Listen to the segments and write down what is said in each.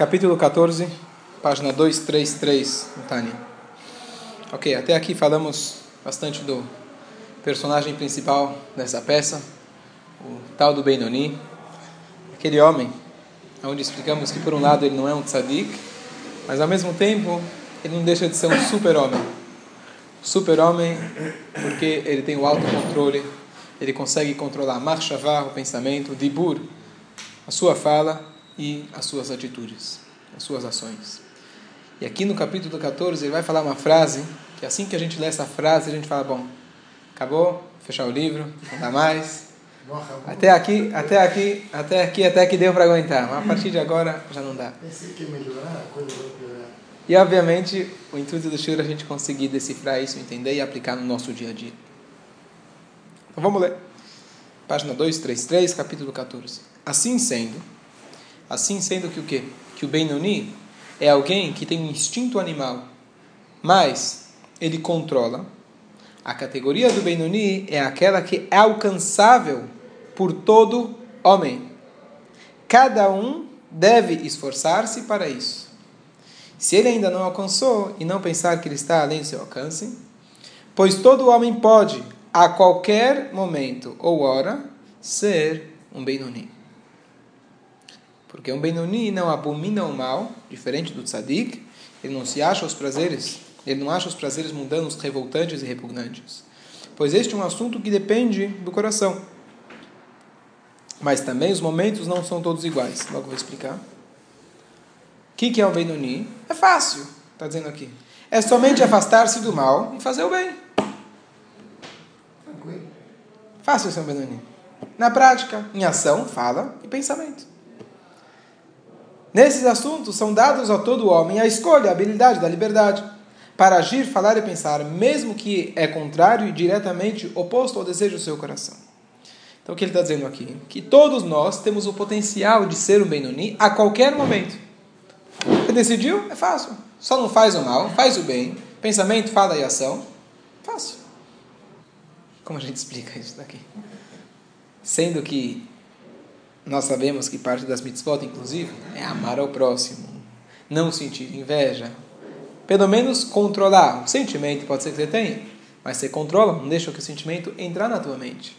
capítulo 14, página 233 no Tânia. Ok, até aqui falamos bastante do personagem principal dessa peça, o tal do Benoni, aquele homem, onde explicamos que por um lado ele não é um tzadik, mas ao mesmo tempo ele não deixa de ser um super-homem. Super-homem porque ele tem o autocontrole, ele consegue controlar a marcha o pensamento, o dibur, a sua fala e as suas atitudes, as suas ações. E aqui no capítulo 14 ele vai falar uma frase que assim que a gente lê essa frase a gente fala bom, acabou, fechar o livro, não dá mais. Até aqui, até aqui, até aqui, até que deu para aguentar. Mas a partir de agora já não dá. E obviamente o intuito do Shura é a gente conseguir decifrar isso, entender e aplicar no nosso dia a dia. Então vamos ler. Página 233, capítulo 14. Assim sendo, Assim sendo que o quê? Que o Benoni é alguém que tem um instinto animal, mas ele controla. A categoria do Benoni é aquela que é alcançável por todo homem. Cada um deve esforçar-se para isso. Se ele ainda não alcançou e não pensar que ele está além do seu alcance, pois todo homem pode, a qualquer momento ou hora, ser um Benoni. Porque um Benoni não abomina o mal, diferente do tzadik, ele não se acha os prazeres, ele não acha os prazeres mundanos revoltantes e repugnantes. Pois este é um assunto que depende do coração. Mas também os momentos não são todos iguais. Logo vou explicar. O que, que é o Benoni? É fácil, está dizendo aqui. É somente afastar-se do mal e fazer o bem. Fácil ser um Benoni. Na prática, em ação, fala e pensamento. Nesses assuntos são dados a todo homem a escolha, a habilidade da liberdade para agir, falar e pensar, mesmo que é contrário e diretamente oposto ao desejo do seu coração. Então o que ele está dizendo aqui? Que todos nós temos o potencial de ser um Benoni a qualquer momento. Você decidiu? É fácil. Só não faz o mal, faz o bem. Pensamento, fala e ação. Fácil. Como a gente explica isso daqui? Sendo que nós sabemos que parte das mitzvot, inclusive, é amar ao próximo, não sentir inveja. Pelo menos controlar. O sentimento pode ser que você tenha, mas você controla, não deixa que o sentimento entrar na tua mente.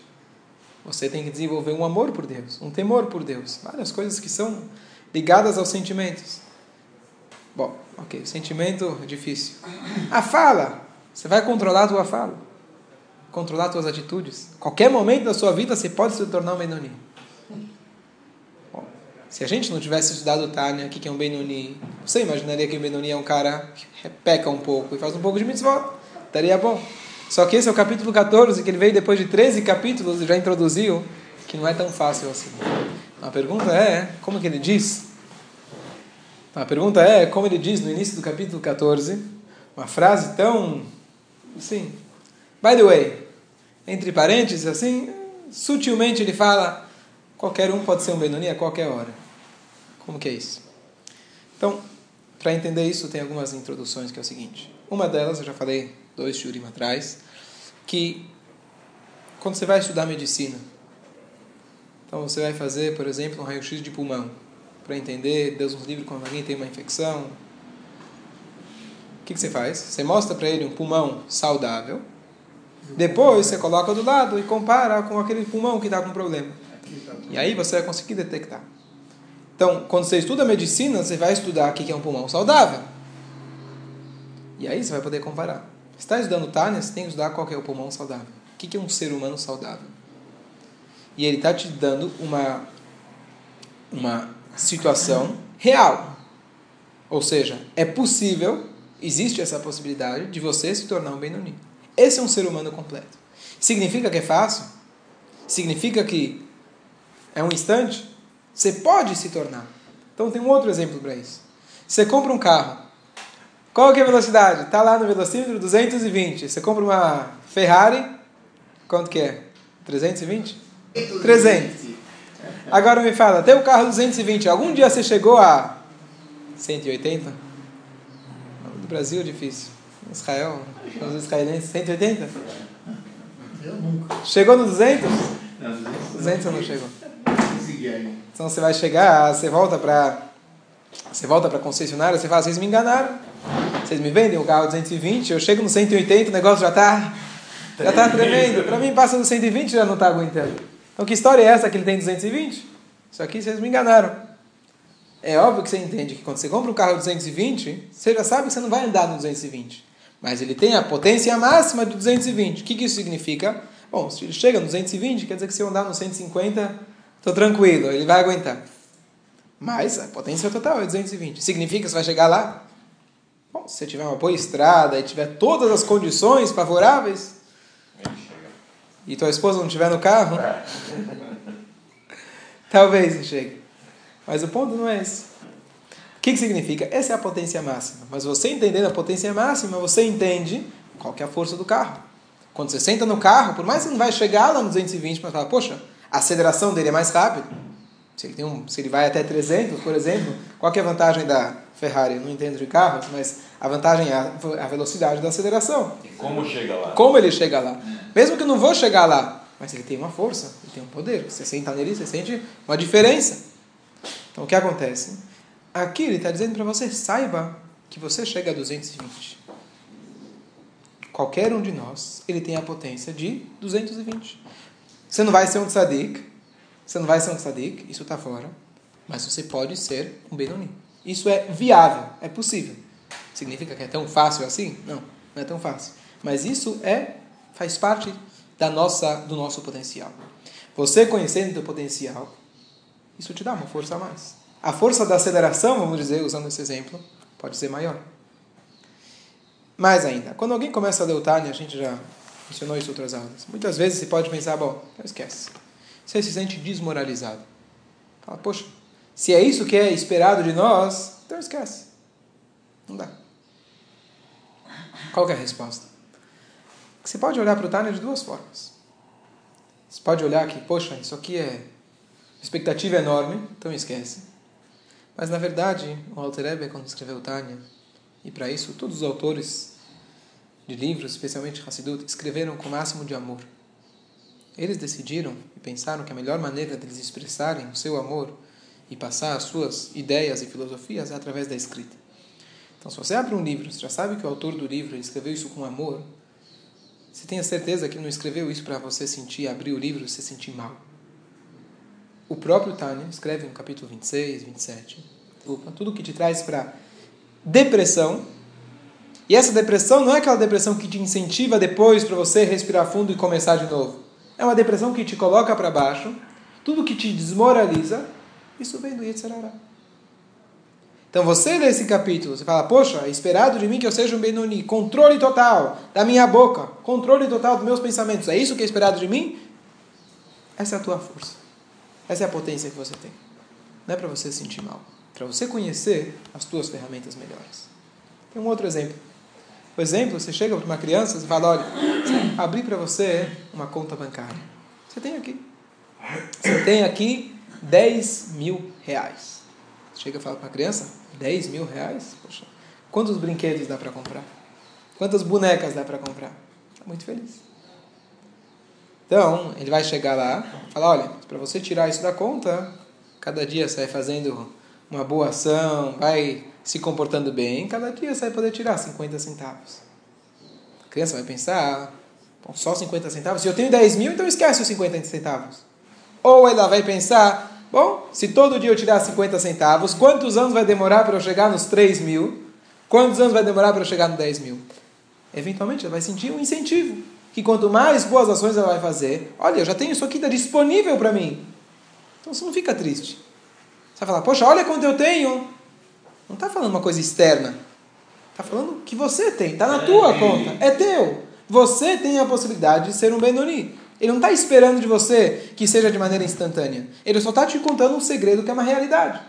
Você tem que desenvolver um amor por Deus, um temor por Deus. Várias coisas que são ligadas aos sentimentos. Bom, ok, sentimento difícil. A fala, você vai controlar a tua fala, controlar as tuas atitudes. Qualquer momento da sua vida você pode se tornar um Benoni. Se a gente não tivesse estudado Tânia, o que é um Benoni, você imaginaria que o Benoni é um cara que peca um pouco e faz um pouco de mitzvot. Estaria bom. Só que esse é o capítulo 14, que ele veio depois de 13 capítulos e já introduziu, que não é tão fácil assim. A pergunta é, como que ele diz? A pergunta é, como ele diz no início do capítulo 14, uma frase tão, assim, by the way, entre parênteses, assim, sutilmente ele fala, qualquer um pode ser um Benoni a qualquer hora. Como que é isso? Então, para entender isso, tem algumas introduções que é o seguinte. Uma delas, eu já falei dois shurim atrás, que quando você vai estudar medicina, então você vai fazer, por exemplo, um raio-x de pulmão, para entender, Deus nos livre, quando alguém tem uma infecção. O que, que você faz? Você mostra para ele um pulmão saudável, depois você coloca do lado e compara com aquele pulmão que está com problema. E aí você vai conseguir detectar. Então, quando você estuda medicina, você vai estudar o que é um pulmão saudável. E aí você vai poder comparar. Você está estudando Tânia, você tem que estudar qual é o pulmão saudável. O que é um ser humano saudável? E ele está te dando uma, uma situação real. Ou seja, é possível, existe essa possibilidade de você se tornar um Benoni. Esse é um ser humano completo. Significa que é fácil? Significa que é um instante? Você pode se tornar. Então tem um outro exemplo para isso. Você compra um carro. Qual que é a velocidade? Está lá no velocímetro 220. Você compra uma Ferrari. Quanto que é? 320? 300. Agora me fala, tem o carro 220. Algum dia você chegou a 180? No Brasil é difícil. Israel, os israelenses, 180? Eu nunca. Chegou no 200? Não, 200 não chegou. Então você vai chegar, você volta para Você volta para concessionária, você fala, vocês me enganaram. Vocês me vendem um carro 220, eu chego no 180, o negócio já está já está tremendo. Para mim, passa do 120 já não está aguentando. Então, que história é essa que ele tem 220? Isso aqui vocês me enganaram. É óbvio que você entende que quando você compra um carro 220, você já sabe que você não vai andar no 220. Mas ele tem a potência máxima de 220. O que, que isso significa? Bom, se ele chega no 220, quer dizer que se eu andar no 150, estou tranquilo, ele vai aguentar. Mas a potência total é 220. Significa que você vai chegar lá? Bom, se você tiver uma boa estrada e tiver todas as condições favoráveis, e tua esposa não estiver no carro, talvez chegue. Mas o ponto não é esse. O que, que significa? Essa é a potência máxima. Mas você entendendo a potência máxima, você entende qual é a força do carro. Quando você senta no carro, por mais que você não vai chegar lá no 220, mas fala, poxa, a aceleração dele é mais rápida. Se ele, tem um, se ele vai até 300, por exemplo, qual é a vantagem da Ferrari? Eu não entendo de carros, mas a vantagem é a velocidade da aceleração. E como chega lá? Como ele chega lá. Mesmo que eu não vou chegar lá, mas ele tem uma força, ele tem um poder. Você senta nele, você sente uma diferença. Então o que acontece? Aqui ele está dizendo para você, saiba que você chega a 220. Qualquer um de nós, ele tem a potência de 220. Você não vai ser um tzadik, você não vai ser um tzadik, isso está fora, mas você pode ser um Benoni. Isso é viável, é possível. Significa que é tão fácil assim? Não, não é tão fácil. Mas isso é faz parte da nossa do nosso potencial. Você conhecendo o potencial, isso te dá uma força a mais. A força da aceleração, vamos dizer, usando esse exemplo, pode ser maior. Mais ainda, quando alguém começa a ler o Tânia, a gente já mencionou isso em outras aulas. Muitas vezes você pode pensar, bom, não esquece. Você se sente desmoralizado. Fala, poxa, se é isso que é esperado de nós, então esquece. Não dá. Qual é a resposta? Você pode olhar para o Tânia de duas formas. Você pode olhar que, poxa, isso aqui é expectativa enorme, então esquece. Mas na verdade, o Alter Ebe, quando escreveu Tânia, e para isso todos os autores de livros, especialmente Hassidut, escreveram com o máximo de amor. Eles decidiram e pensaram que a melhor maneira deles expressarem o seu amor e passar as suas ideias e filosofias é através da escrita. Então, se você abre um livro, você já sabe que o autor do livro escreveu isso com amor, você tenha certeza que não escreveu isso para você sentir, abrir o livro e se sentir mal. O próprio Tânia escreve no capítulo 26, 27, tudo que te traz para depressão. E essa depressão não é aquela depressão que te incentiva depois para você respirar fundo e começar de novo. É uma depressão que te coloca para baixo, tudo que te desmoraliza, isso vem do Yetzirará. Então você lê esse capítulo, você fala, poxa, é esperado de mim que eu seja um Benoni, controle total da minha boca, controle total dos meus pensamentos, é isso que é esperado de mim? Essa é a tua força. Essa é a potência que você tem. Não é para você se sentir mal, é para você conhecer as tuas ferramentas melhores. Tem um outro exemplo. Por exemplo, você chega para uma criança e fala, olha, abri para você uma conta bancária. Você tem aqui. Você tem aqui 10 mil reais. Chega e fala para a criança, 10 mil reais? Poxa, quantos brinquedos dá para comprar? Quantas bonecas dá para comprar? Está muito feliz. Então, ele vai chegar lá e falar, olha, para você tirar isso da conta, cada dia você vai fazendo uma boa ação, vai se comportando bem, cada dia você vai poder tirar 50 centavos. A criança vai pensar, bom, só 50 centavos? Se eu tenho 10 mil, então esquece os 50 centavos. Ou ela vai pensar, Bom, se todo dia eu tirar 50 centavos, quantos anos vai demorar para eu chegar nos 3 mil? Quantos anos vai demorar para eu chegar nos 10 mil? Eventualmente ela vai sentir um incentivo. Que quanto mais boas ações ela vai fazer, olha, eu já tenho isso aqui, está disponível para mim. Então você não fica triste. Você vai falar, poxa, olha quanto eu tenho. Não está falando uma coisa externa. Está falando que você tem, está na tua conta, é teu. Você tem a possibilidade de ser um Benoni. Ele não está esperando de você que seja de maneira instantânea. Ele só está te contando um segredo que é uma realidade.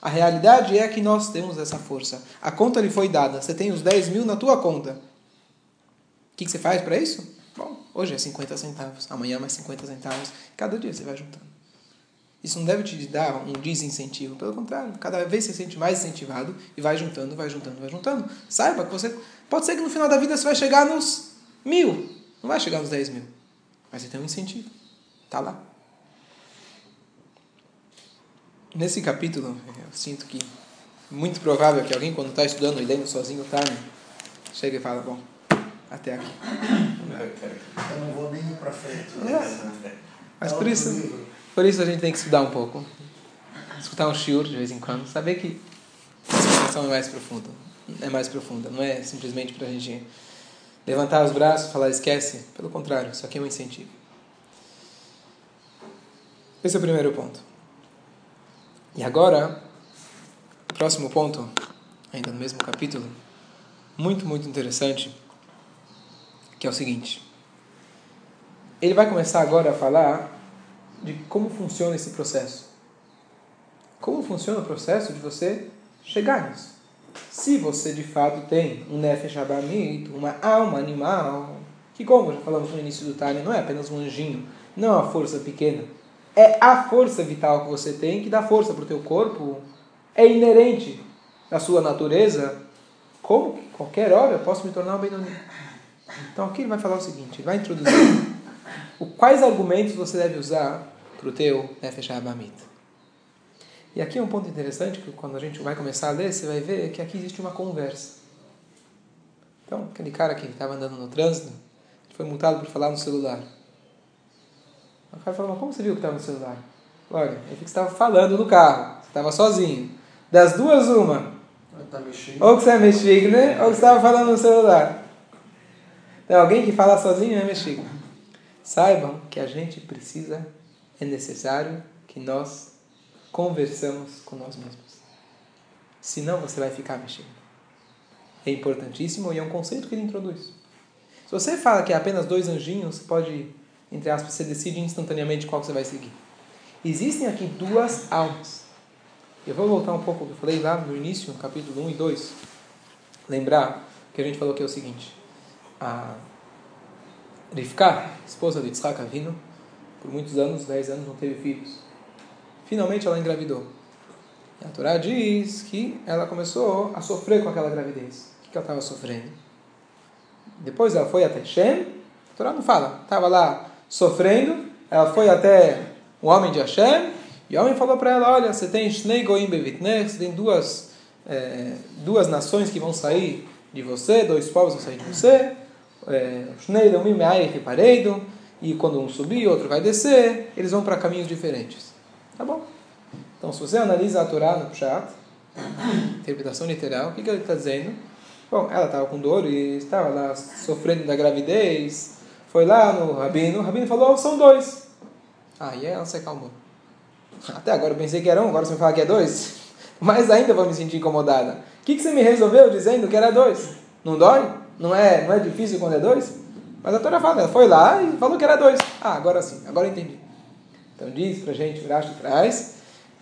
A realidade é que nós temos essa força. A conta lhe foi dada. Você tem os 10 mil na tua conta. O que, que você faz para isso? Bom, hoje é 50 centavos. Amanhã mais 50 centavos. Cada dia você vai juntando. Isso não deve te dar um desincentivo. Pelo contrário, cada vez você se sente mais incentivado e vai juntando, vai juntando, vai juntando. Saiba que você. Pode ser que no final da vida você vai chegar nos mil. Não vai chegar nos 10 mil. Mas você tem um incentivo. Está lá. Nesse capítulo, eu sinto que muito provável que alguém, quando está estudando e lendo sozinho, tá, né? chega e fala, bom, até aqui. Eu não vou nem para frente. É. Mas por isso, por isso a gente tem que estudar um pouco. Escutar um shiur de vez em quando. Saber que a explicação é mais profunda. É mais profunda. Não é simplesmente para a gente levantar os braços falar esquece. Pelo contrário, isso aqui é um incentivo. Esse é o primeiro ponto. E agora, o próximo ponto, ainda no mesmo capítulo, muito, muito interessante, que é o seguinte. Ele vai começar agora a falar de como funciona esse processo. Como funciona o processo de você chegar nisso. Se você de fato tem um Nefesh Abamit, uma alma animal, que como já falamos no início do Tânia, não é apenas um anjinho, não é uma força pequena, é a força vital que você tem que dá força para o teu corpo, é inerente à sua natureza, como que qualquer hora eu posso me tornar um Benoni? Então aqui ele vai falar o seguinte, ele vai introduzir o, quais argumentos você deve usar para o teu Nefesh Abamit. E aqui é um ponto interessante, que quando a gente vai começar a ler, você vai ver que aqui existe uma conversa. Então, aquele cara que estava andando no trânsito, foi multado por falar no celular. O cara falou, mas como você viu que estava no celular? Olha, ele que estava falando no carro, você estava sozinho. Das duas, uma. Tá ou que você é mexigo, né? Ou que você estava falando no celular. Então, alguém que fala sozinho é mexigo. Saibam que a gente precisa, é necessário que nós conversamos com nós mesmos. Senão você vai ficar mexendo. É importantíssimo e é um conceito que ele introduz. Se você fala que é apenas dois anjinhos, você pode entre aspas, você decide instantaneamente qual que você vai seguir. Existem aqui duas almas. Eu vou voltar um pouco, eu falei lá no início, capítulo 1 e 2. Lembrar que a gente falou que é o seguinte. A Rivka, esposa de Yitzhak Avinu, por muitos anos, 10 anos, não teve filhos. Finalmente ela engravidou. E a Torá diz que ela começou a sofrer com aquela gravidez. O que ela estava sofrendo? Depois ela foi até Shem. A Torá não fala. Estava lá sofrendo, ela foi até o homem de Hashem, e o homem falou para ela, olha, você tem Shnei Goim Bevitner, você tem duas, é, duas nações que vão sair de você, dois povos vão sair de você, é, Shnei Leumim Me'ayich Pareido, e quando um subir, outro vai descer, eles vão para caminhos diferentes. Tá bom? Então, se você analisa a Torá no Pshat, interpretação literal, o que, que ele está dizendo? Bom, ela estava com dor e estava lá sofrendo da gravidez, foi lá no rabino, o rabino falou, são dois. Aí ela se acalmou. Até agora eu pensei que era um, agora você me fala que é dois. Mas ainda vou me sentir incomodada. O que, que você me resolveu dizendo que era dois? Não dói? Não é, não é difícil quando é dois? Mas a Torá fala, ela foi lá e falou que era dois. Ah, agora sim, agora entendi. Então diz pra gente, o Rashi traz,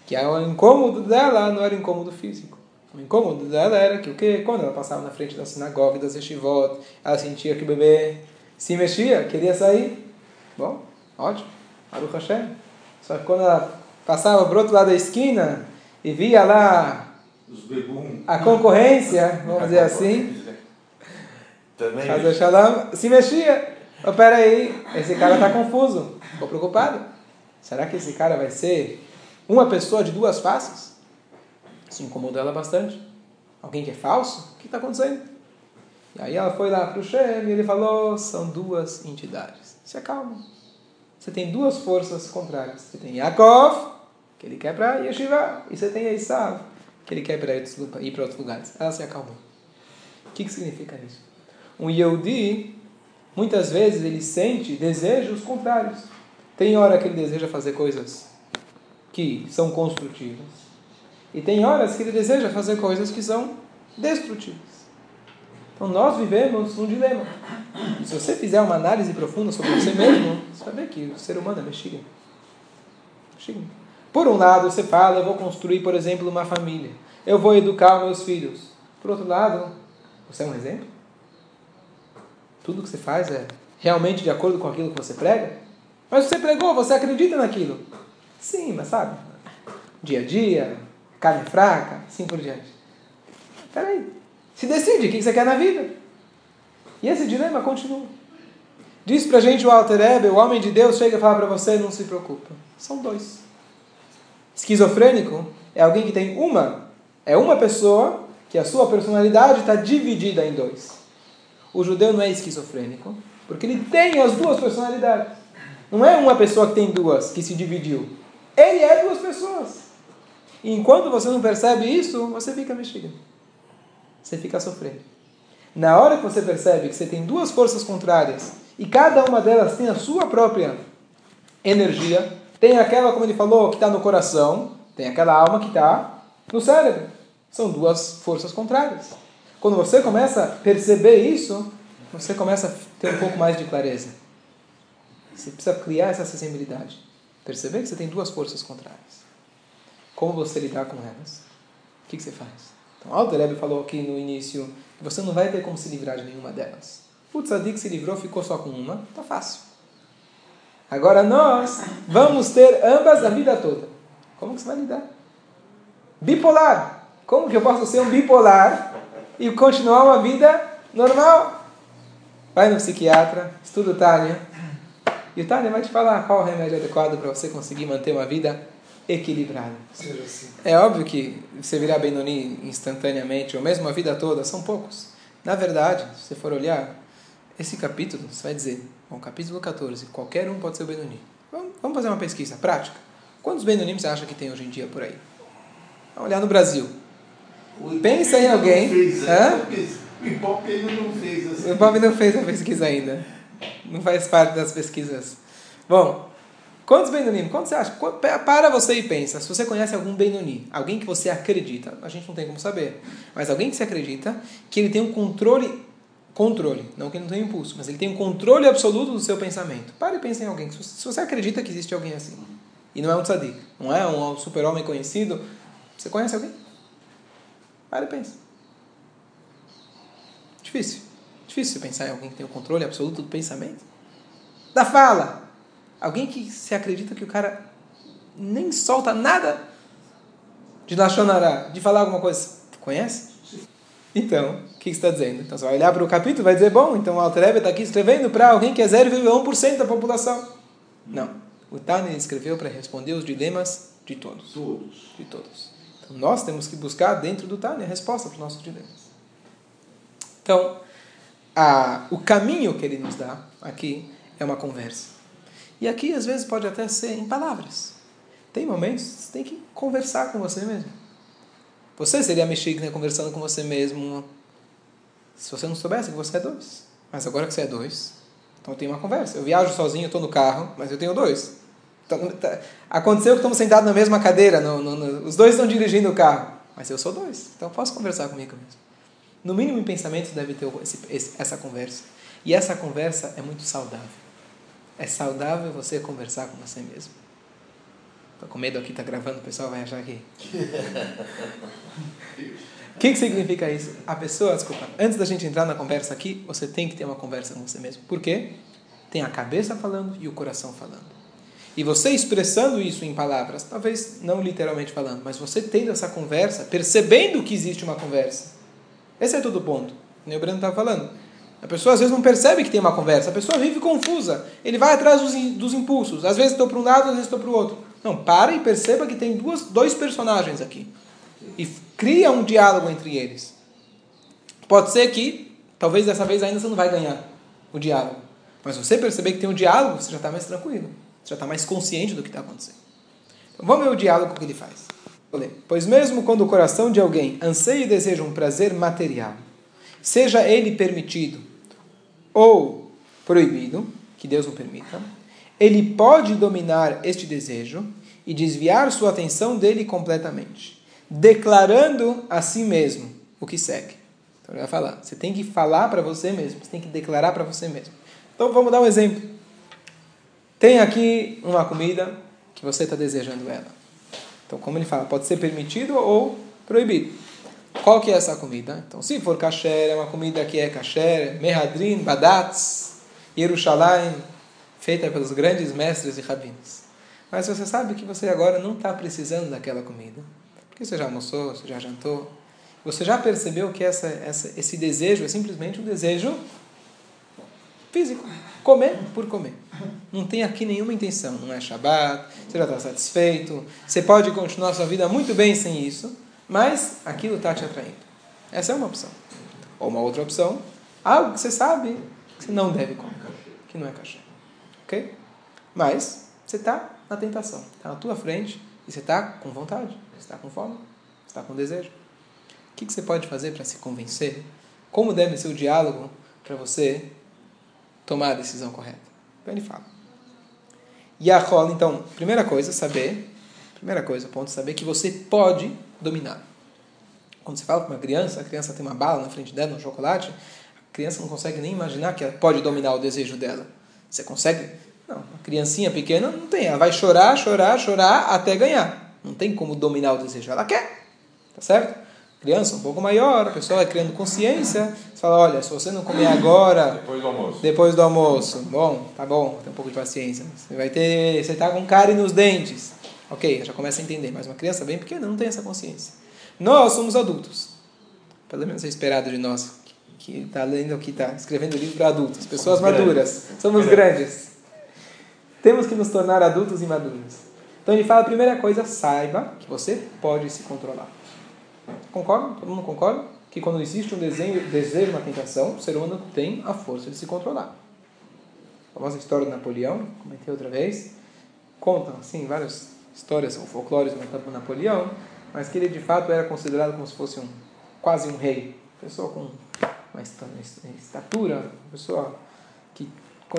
que o incômodo dela não era incômodo físico. O incômodo dela era que o quê? Quando ela passava na frente da sinagoga, das yeshivot, ela sentia que o bebê se mexia, queria sair. Bom, ótimo. Baruch Hashem. Só que quando ela passava para o outro lado da esquina e via lá a concorrência, vamos dizer assim, Também. Shalom, se mexia. Oh, peraí, esse cara está confuso. Ficou preocupado. Será que esse cara vai ser uma pessoa de duas faces? Isso incomodou ela bastante. Alguém que é falso? O que está acontecendo? E aí ela foi lá para o Shem e ele falou: são duas entidades. Se acalma. Você tem duas forças contrárias. Você tem Yaakov, que ele quer para Yeshiva, e você tem Esav, que ele quer para ir para outros lugares. Ela se acalmou. O que, que significa isso? Um Yehudi, muitas vezes, ele sente desejos contrários. Tem hora que ele deseja fazer coisas que são construtivas. E tem horas que ele deseja fazer coisas que são destrutivas. Então nós vivemos um dilema. Se você fizer uma análise profunda sobre você mesmo, você vai ver que o ser humano é mexiga. Por um lado, você fala, eu vou construir, por exemplo, uma família. Eu vou educar meus filhos. Por outro lado, você é um exemplo? Tudo que você faz é realmente de acordo com aquilo que você prega? Mas você pregou, você acredita naquilo. Sim, mas sabe? Dia a dia, carne fraca, assim por diante. Peraí, se decide o que você quer na vida. E esse dilema continua. Diz pra gente o Alter Ebe, o homem de Deus chega e fala para você, não se preocupa. São dois. Esquizofrênico é alguém que tem uma É uma pessoa que a sua personalidade está dividida em dois. O judeu não é esquizofrênico, porque ele tem as duas personalidades. Não é uma pessoa que tem duas, que se dividiu. Ele é duas pessoas. E enquanto você não percebe isso, você fica mexendo. Você fica sofrendo. Na hora que você percebe que você tem duas forças contrárias e cada uma delas tem a sua própria energia, tem aquela, como ele falou, que está no coração, tem aquela alma que está no cérebro. São duas forças contrárias. Quando você começa a perceber isso, você começa a ter um pouco mais de clareza. Você precisa criar essa sensibilidade. Perceber que você tem duas forças contrárias. Como você lidar com elas? O que, você faz? Então, Alter falou aqui no início que você não vai ter como se livrar de nenhuma delas. O tzadik se livrou, ficou só com uma, tá fácil. Agora nós vamos ter ambas a vida toda. Como que você vai lidar? Bipolar. Como que eu posso ser um bipolar e continuar uma vida normal? Vai no psiquiatra, estuda o Tânia. E o Tânia vai te falar qual o remédio adequado para você conseguir manter uma vida equilibrada. Assim. É óbvio que você virar Benoni instantaneamente, ou mesmo a vida toda, são poucos. Na verdade, se você for olhar, esse capítulo, você vai dizer, bom, capítulo 14, qualquer um pode ser o Benoni. Vamos, vamos fazer uma pesquisa prática. Quantos Benonim você acha que tem hoje em dia por aí? Vamos olhar no Brasil. O Pensa em alguém. Fez, Hã? O Ibope ainda não fez assim. O Bob não fez a pesquisa ainda. Não faz parte das pesquisas. Bom, quantos Benonim? Quantos você acha? Para você e pensa. Se você conhece algum Benoni, alguém que você acredita, a gente não tem como saber, mas alguém que você acredita que ele tem um controle, controle, não que ele não tem impulso, mas ele tem um controle absoluto do seu pensamento. Para e pensa em alguém. Se você- se você acredita que existe alguém assim, e não é um tzadik, não é um super-homem conhecido, você conhece alguém? Para e pensa. Difícil. Difícil você pensar em alguém que tem o controle absoluto do pensamento. Da fala. Alguém que se acredita que o cara nem solta nada de Lachonará, de falar alguma coisa. Conhece? Então, o que você está dizendo? Então você vai olhar para o capítulo e vai dizer, bom, então o Alter está aqui escrevendo para alguém que é 0,1% da população. Não. O Tânia escreveu para responder os dilemas de todos Todos. de todos. Nós temos que buscar dentro do Tânia a resposta para os nossos dilemas. Então, a, o caminho que ele nos dá aqui é uma conversa. E aqui, às vezes, pode até ser em palavras. Tem momentos que você tem que conversar com você mesmo. Você seria Mexicne né, conversando com você mesmo se você não soubesse que você é dois. Mas agora que você é dois, então tem uma conversa. Eu viajo sozinho, estou no carro, mas eu tenho dois. Tá- aconteceu que estamos sentados na mesma cadeira, no, no- no- os dois estão dirigindo o carro, mas eu sou dois, então eu posso conversar comigo mesmo. No mínimo em pensamento deve ter esse- esse- essa conversa. E essa conversa é muito saudável. É saudável você conversar com você mesmo. Estou com medo aqui, está gravando, o pessoal vai achar que. O que, que significa isso? A pessoa, desculpa, antes da gente entrar na conversa aqui, você tem que ter uma conversa com você mesmo. Por quê? Tem a cabeça falando e o coração falando. E você expressando isso em palavras, talvez não literalmente falando, mas você tendo essa conversa, percebendo que existe uma conversa. Esse é todo o ponto. O Breno estava falando. A pessoa às vezes não percebe que tem uma conversa, a pessoa vive confusa. Ele vai atrás dos, dos impulsos. Às vezes estou para um lado, às vezes estou para o outro. Não, para e perceba que tem duas, dois personagens aqui. E cria um diálogo entre eles. Pode ser que, talvez dessa vez ainda você não vai ganhar o diálogo. Mas você perceber que tem um diálogo, você já está mais tranquilo. Já está mais consciente do que está acontecendo. Então vamos ver o diálogo que ele faz. Pois mesmo quando o coração de alguém anseia e deseja um prazer material, seja ele permitido ou proibido, que Deus não permita, ele pode dominar este desejo e desviar sua atenção dele completamente, declarando a si mesmo o que segue. Então ele vai falar, você tem que falar para você mesmo, você tem que declarar para você mesmo. Então vamos dar um exemplo. Tem aqui uma comida que você está desejando ela. Então, como ele fala, pode ser permitido ou proibido. Qual que é essa comida? Então, se for kasher, é uma comida que é kasher, mehadrin, badatz, Yerushalayim, feita pelos grandes mestres e rabinos. Mas você sabe que você agora não está precisando daquela comida. Porque você já almoçou, você já jantou. Você já percebeu que essa, essa, esse desejo é simplesmente um desejo físico. Comer por comer. Não tem aqui nenhuma intenção. Não é Shabat, você já está satisfeito. Você pode continuar sua vida muito bem sem isso. mas aquilo está te atraindo. Essa é uma opção. Ou uma outra opção, algo que você sabe que você não deve comer, que não é cachê. Ok? Mas você está na tentação, está na tua frente e você está com vontade, você está com fome, você está com desejo. O que, que você pode fazer para se convencer? Como deve ser o diálogo para você tomar a decisão correta? Então ele fala. Yahol, então, primeira coisa, saber, primeira coisa, ponto, saber que você pode dominar. Quando você fala com uma criança, a criança tem uma bala na frente dela, um chocolate, a criança não consegue nem imaginar que ela pode dominar o desejo dela. Você consegue? Não, uma criancinha pequena não tem, ela vai chorar, chorar, chorar até ganhar. Não tem como dominar o desejo, ela quer. Tá certo? Criança um pouco maior, a pessoa vai criando consciência, você fala, olha, se você não comer agora, depois do almoço, depois do almoço, bom, tá bom, tem um pouco de paciência, você vai ter, você tá com cárie nos dentes, ok, já começa a entender, mas uma criança bem pequena não tem essa consciência. Nós somos adultos, pelo menos é esperado de nós, que está lendo aqui, está escrevendo livro para adultos, pessoas somos maduras, grandes. somos grandes. Temos que nos tornar adultos e maduros. Então ele fala a primeira coisa, saiba que você pode se controlar. Concorda? Todo mundo concorda? Que quando existe um desenho, desejo, uma tentação, o ser humano tem a força de se controlar. A famosa história de Napoleão, comentei outra vez, contam assim várias histórias ou folclores do Napoleão, mas que ele de fato era considerado como se fosse um quase um rei, pessoa com uma estatura, uma pessoa que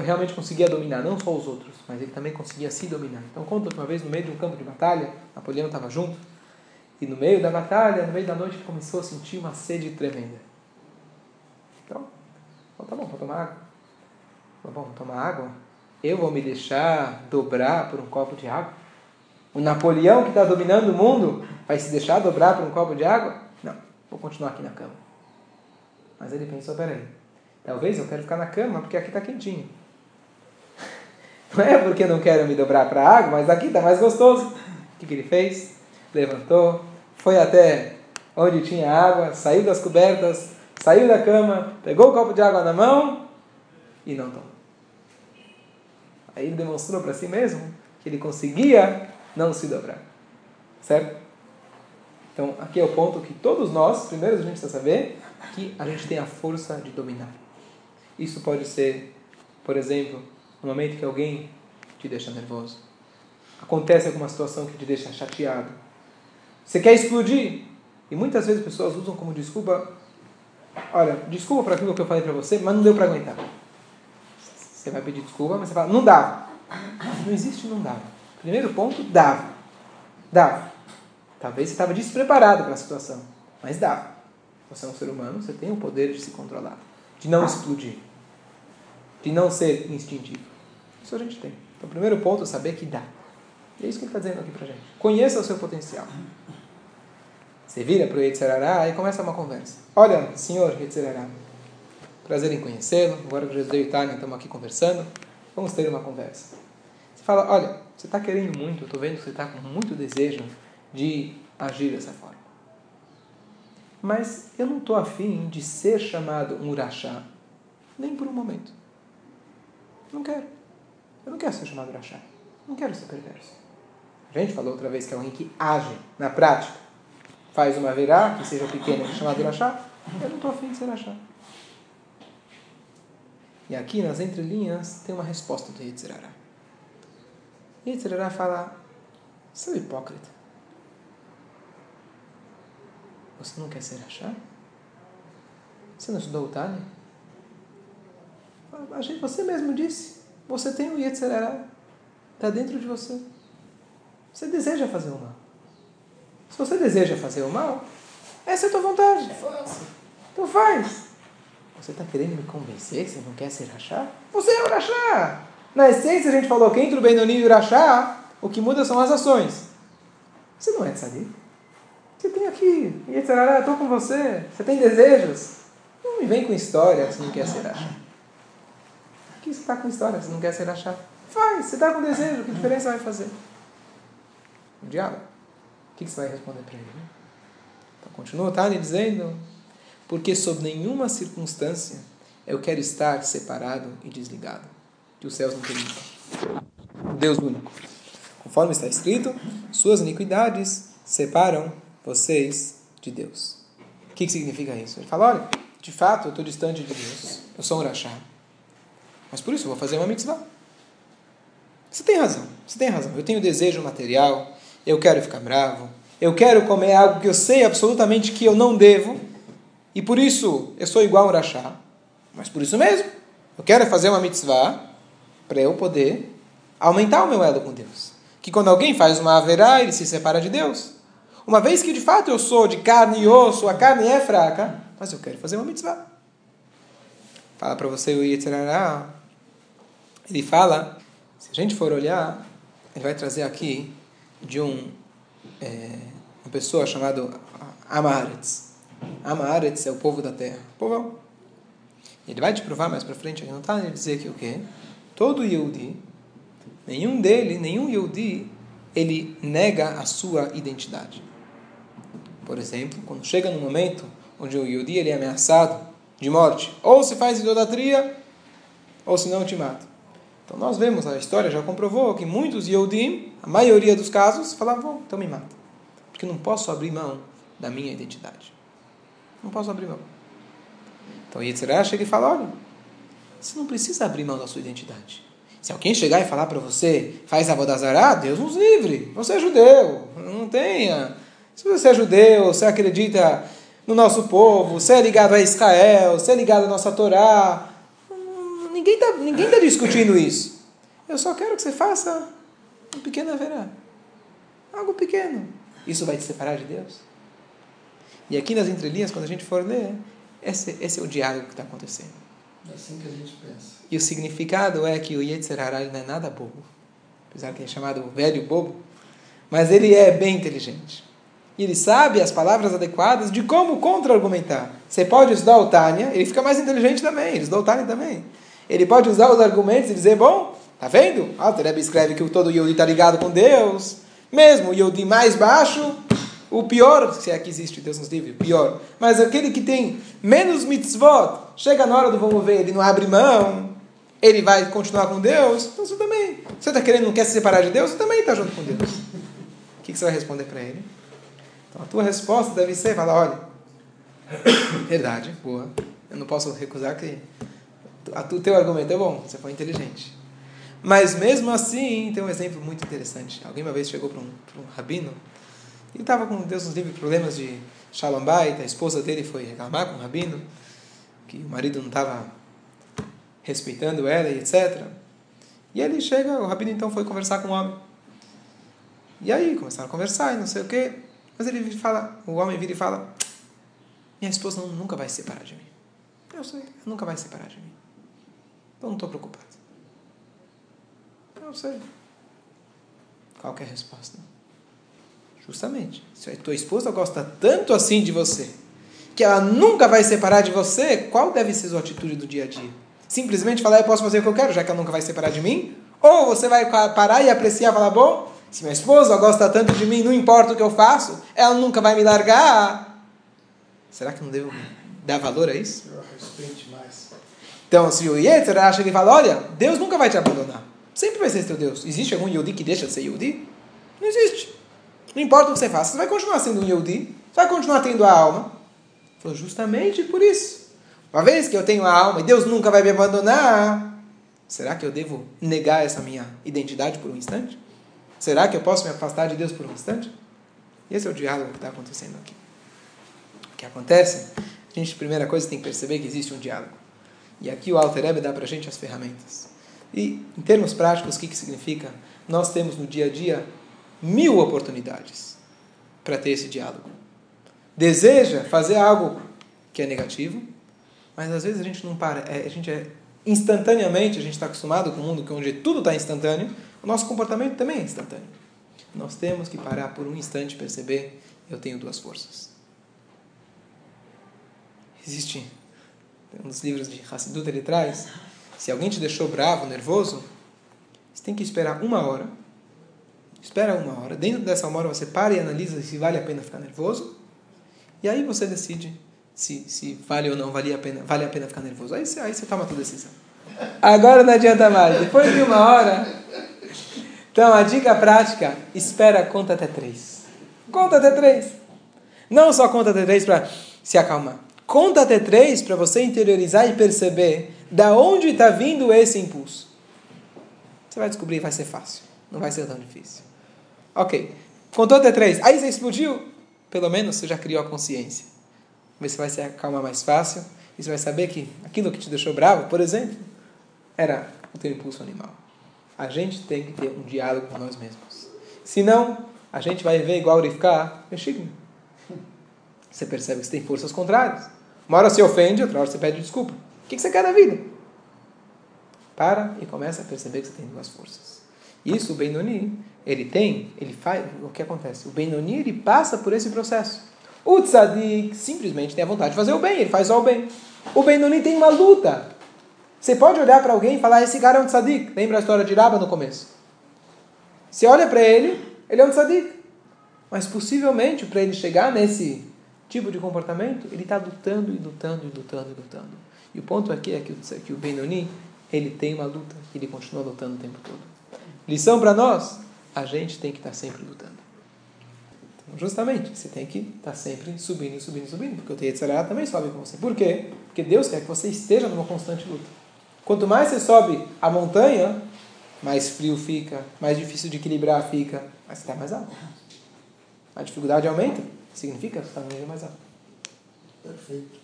realmente conseguia dominar não só os outros, mas ele também conseguia se dominar. Então conta que uma vez no meio de um campo de batalha, Napoleão estava junto e no meio da batalha, no meio da noite, ele começou a sentir uma sede tremenda. Então, tá bom, vou tomar água. Tá bom, vou tomar água. Eu vou me deixar dobrar por um copo de água? O Napoleão que está dominando o mundo vai se deixar dobrar por um copo de água? Não, vou continuar aqui na cama. Mas ele pensou, peraí, talvez eu quero ficar na cama porque aqui está quentinho. Não é porque não quero me dobrar para a água, mas aqui está mais gostoso. O que, que ele fez? Levantou, foi até onde tinha água, saiu das cobertas, saiu da cama, pegou o copo de água na mão e não tomou. Aí ele demonstrou para si mesmo que ele conseguia não se dobrar. Certo? Então, aqui é o ponto que todos nós, primeiro a gente precisa saber que a gente tem a força de dominar. Isso pode ser, por exemplo, no momento que alguém te deixa nervoso. Acontece alguma situação que te deixa chateado você quer explodir? E muitas vezes as pessoas usam como desculpa: olha, desculpa por aquilo que eu falei para você, mas não deu para aguentar. Você vai pedir desculpa, mas você fala: não dava. Não existe não dava. Primeiro ponto: dava. Dava. Talvez você estava despreparado para a situação, mas dava. Você é um ser humano, você tem o poder de se controlar, de não explodir, de não ser instintivo. Isso a gente tem. Então, primeiro ponto saber que dá. E é isso que ele está dizendo aqui para gente. Conheça o seu potencial. Você vira para o Yetzirará e começa uma conversa. Olha, senhor Yetzirará, prazer em conhecê-lo. Agora que Jesus e Tânia estamos aqui conversando, vamos ter uma conversa. Você fala, olha, você está querendo muito, eu estou vendo que você está com muito desejo de agir dessa forma. Mas eu não estou afim de ser chamado um urachá, nem por um momento. Não quero. Eu não quero ser chamado urachá. Não quero ser perverso. A gente falou outra vez que é alguém que age na prática faz uma verá, que seja pequena, que é chamada Irachá, eu não estou afim de ser Irachá. E aqui nas entrelinhas tem uma resposta do Yetzirará. Yetzirará fala, seu hipócrita, você não quer ser Irachá? Você não estudou o Tânia? Você mesmo disse, você tem o Yetzirará, está dentro de você. Você deseja fazer o mal. Se você deseja fazer o mal, essa é a tua vontade. Então faz. Você está querendo me convencer que você não quer ser rachá? Você é o rachá. Na essência, a gente falou que entre o Benoni e o rachá, o que muda são as ações. Você não é tzadik. Você tem aqui, eu estou com você. Você tem desejos. Não me vem com história que você não quer ser rachá. Por que você está com história que você não quer ser rachá? Faz, você está com desejo, que diferença vai fazer? O diálogo que, que você vai responder para ele? Né? Então, continua Tani tá dizendo: Porque sob nenhuma circunstância eu quero estar separado e desligado. Que os céus não permitam. Deus único. Conforme está escrito, suas iniquidades separam vocês de Deus. O que, que significa isso? Ele fala, olha, de fato eu estou distante de Deus, eu sou um rachá, mas por isso eu vou fazer uma mitzvah. Você tem razão, você tem razão. Eu tenho desejo material, eu quero ficar bravo, eu quero comer algo que eu sei absolutamente que eu não devo, e por isso eu sou igual a um rachá. Mas por isso mesmo, eu quero fazer uma mitzvah para eu poder aumentar o meu elo com Deus. Que quando alguém faz uma haverá, ele se separa de Deus. Uma vez que de fato eu sou de carne e osso, a carne é fraca, mas eu quero fazer uma mitzvah. Fala para você o Yetzirará. Ele fala, se a gente for olhar, ele vai trazer aqui de um, é, uma pessoa chamada Amaretz. Amaretz é o povo da terra. Povão. Ele vai te provar mais para frente, ele não está ele dizer que o quê? Todo Yehudi, nenhum dele, nenhum Yehudi, ele nega a sua identidade. Por exemplo, quando chega no momento onde o Yehudi ele é ameaçado de morte, ou se faz idolatria, ou se não te mata. Então nós vemos, a história já comprovou que muitos Yehudim, a maioria dos casos, falavam, então me mata. Porque não posso abrir mão da minha identidade. Não posso abrir mão. Então Yetzirah chega e fala, olha, você não precisa abrir mão da sua identidade. Se alguém chegar e falar para você, faz a Vodazará, Deus nos livre. Você é judeu, não tenha. Se você é judeu, você acredita no nosso povo, você é ligado a Israel, você é ligado à nossa Torá. Ninguém está ninguém tá discutindo isso. Eu só quero que você faça um pequeno haverá. Algo pequeno. Isso vai te separar de Deus? E aqui nas entrelinhas, quando a gente for ler, esse, esse é o diálogo que está acontecendo. É assim que a gente pensa. E o significado é que o Yetzer Hará não é nada bobo. Apesar que é chamado velho bobo. Mas ele é bem inteligente. E ele sabe as palavras adequadas de como contra-argumentar. Você pode estudar o Tânia, ele fica mais inteligente também. Ele estudou o Tânia também. Ele pode usar os argumentos e dizer, bom, tá vendo? Ah, o escreve que todo Yodi está ligado com Deus. Mesmo o Yodi mais baixo, o pior, se é que existe, Deus nos livre, pior. Mas aquele que tem menos mitzvot, chega na hora do vamos ver, ele não abre mão, ele vai continuar com Deus, então você também. Você está querendo, não quer se separar de Deus, você também está junto com Deus. O que, que você vai responder para ele? Então a tua resposta deve ser, falar, olha, verdade, boa, eu não posso recusar que o teu argumento é bom, você foi inteligente. Mas mesmo assim, tem um exemplo muito interessante. Alguém uma vez chegou para um, um rabino, ele estava com, Deus nos livre, problemas de Shalom Bait, a esposa dele foi reclamar com o rabino, que o marido não estava respeitando ela e etc. E ele chega, o rabino então foi conversar com o homem. E aí começaram a conversar e não sei o quê. Mas ele fala, o homem vira e fala: Minha esposa nunca vai se separar de mim. Eu sei, nunca vai se separar de mim. Então não estou preocupado. Eu sei. Qual é a resposta? Justamente. Se a tua esposa gosta tanto assim de você, que ela nunca vai separar de você, qual deve ser a sua atitude do dia a dia? Simplesmente falar, eu posso fazer o que eu quero, já que ela nunca vai separar de mim? Ou você vai parar e apreciar falar, bom, se minha esposa gosta tanto de mim, não importa o que eu faço, ela nunca vai me largar. Será que não devo dar valor a isso? Eu mais. Então, se o Yetzer acha que fala, olha, Deus nunca vai te abandonar. Sempre vai ser teu Deus. Existe algum Yehudi que deixa de ser Yehudi? Não existe. Não importa o que você faça, você vai continuar sendo um Yehudi, você vai continuar tendo a alma. Falou, justamente por isso. Uma vez que eu tenho a alma e Deus nunca vai me abandonar, será que eu devo negar essa minha identidade por um instante? Será que eu posso me afastar de Deus por um instante? Esse é o diálogo que está acontecendo aqui. O que acontece? A gente, primeira coisa, tem que perceber que existe um diálogo. E aqui o Alter Rebbe dá para a gente as ferramentas. E, em termos práticos, o que, que significa? Nós temos no dia a dia mil oportunidades para ter esse diálogo. Deseja fazer algo que é negativo, mas às vezes a gente não para, é, a gente é instantaneamente, a gente está acostumado com um mundo onde tudo está instantâneo, o nosso comportamento também é instantâneo. Nós temos que parar por um instante e perceber: eu tenho duas forças. Existe um dos livros de Hassidut ele traz: se alguém te deixou bravo, nervoso, você tem que esperar uma hora. Espera uma hora. Dentro dessa uma hora você para e analisa se vale a pena ficar nervoso. E aí você decide se, se vale ou não vale a pena, vale a pena ficar nervoso. Aí, aí você toma a decisão. Agora não adianta mais. Depois de uma hora. Então a dica prática: espera, conta até três. Conta até três. Não só conta até três para se acalmar. Conta até três para você interiorizar e perceber da onde está vindo esse impulso. Você vai descobrir, vai ser fácil. Não vai ser tão difícil. Ok. Contou até três. Aí você explodiu. Pelo menos você já criou a consciência. Você vai se acalmar mais fácil. E você vai saber que aquilo que te deixou bravo, por exemplo, era o teu impulso animal. A gente tem que ter um diálogo com nós mesmos. Senão, a gente vai ver igual Rivka, Meshigna. Você percebe que você tem forças contrárias. Uma hora você ofende, outra hora você pede desculpa. O que você quer da vida? Para e começa a perceber que você tem duas forças. Isso o Benoni, ele tem, ele faz, o que acontece? O Benoni, ele passa por esse processo. O Tzadik simplesmente tem a vontade de fazer o bem, ele faz só o bem. O Benoni tem uma luta. Você pode olhar para alguém e falar, esse cara é um Tzadik. Lembra a história de Raba no começo? Você olha para ele, ele é um Tzadik. Mas possivelmente, para ele chegar nesse tipo de comportamento, ele está lutando e lutando e lutando e lutando. E o ponto aqui é que, que o Benoni, ele tem uma luta, ele continua lutando o tempo todo. Lição para nós, a gente tem que estar tá sempre lutando. Então, justamente, você tem que estar tá sempre subindo, subindo, subindo, porque o Teyetzerá também sobe com você. Por quê? Porque Deus quer que você esteja numa constante luta. Quanto mais você sobe a montanha, mais frio fica, mais difícil de equilibrar fica, mas você está mais alto. A dificuldade aumenta, significa que está no nível mais alto. Perfeito.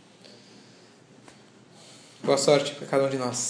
Boa sorte para cada um de nós.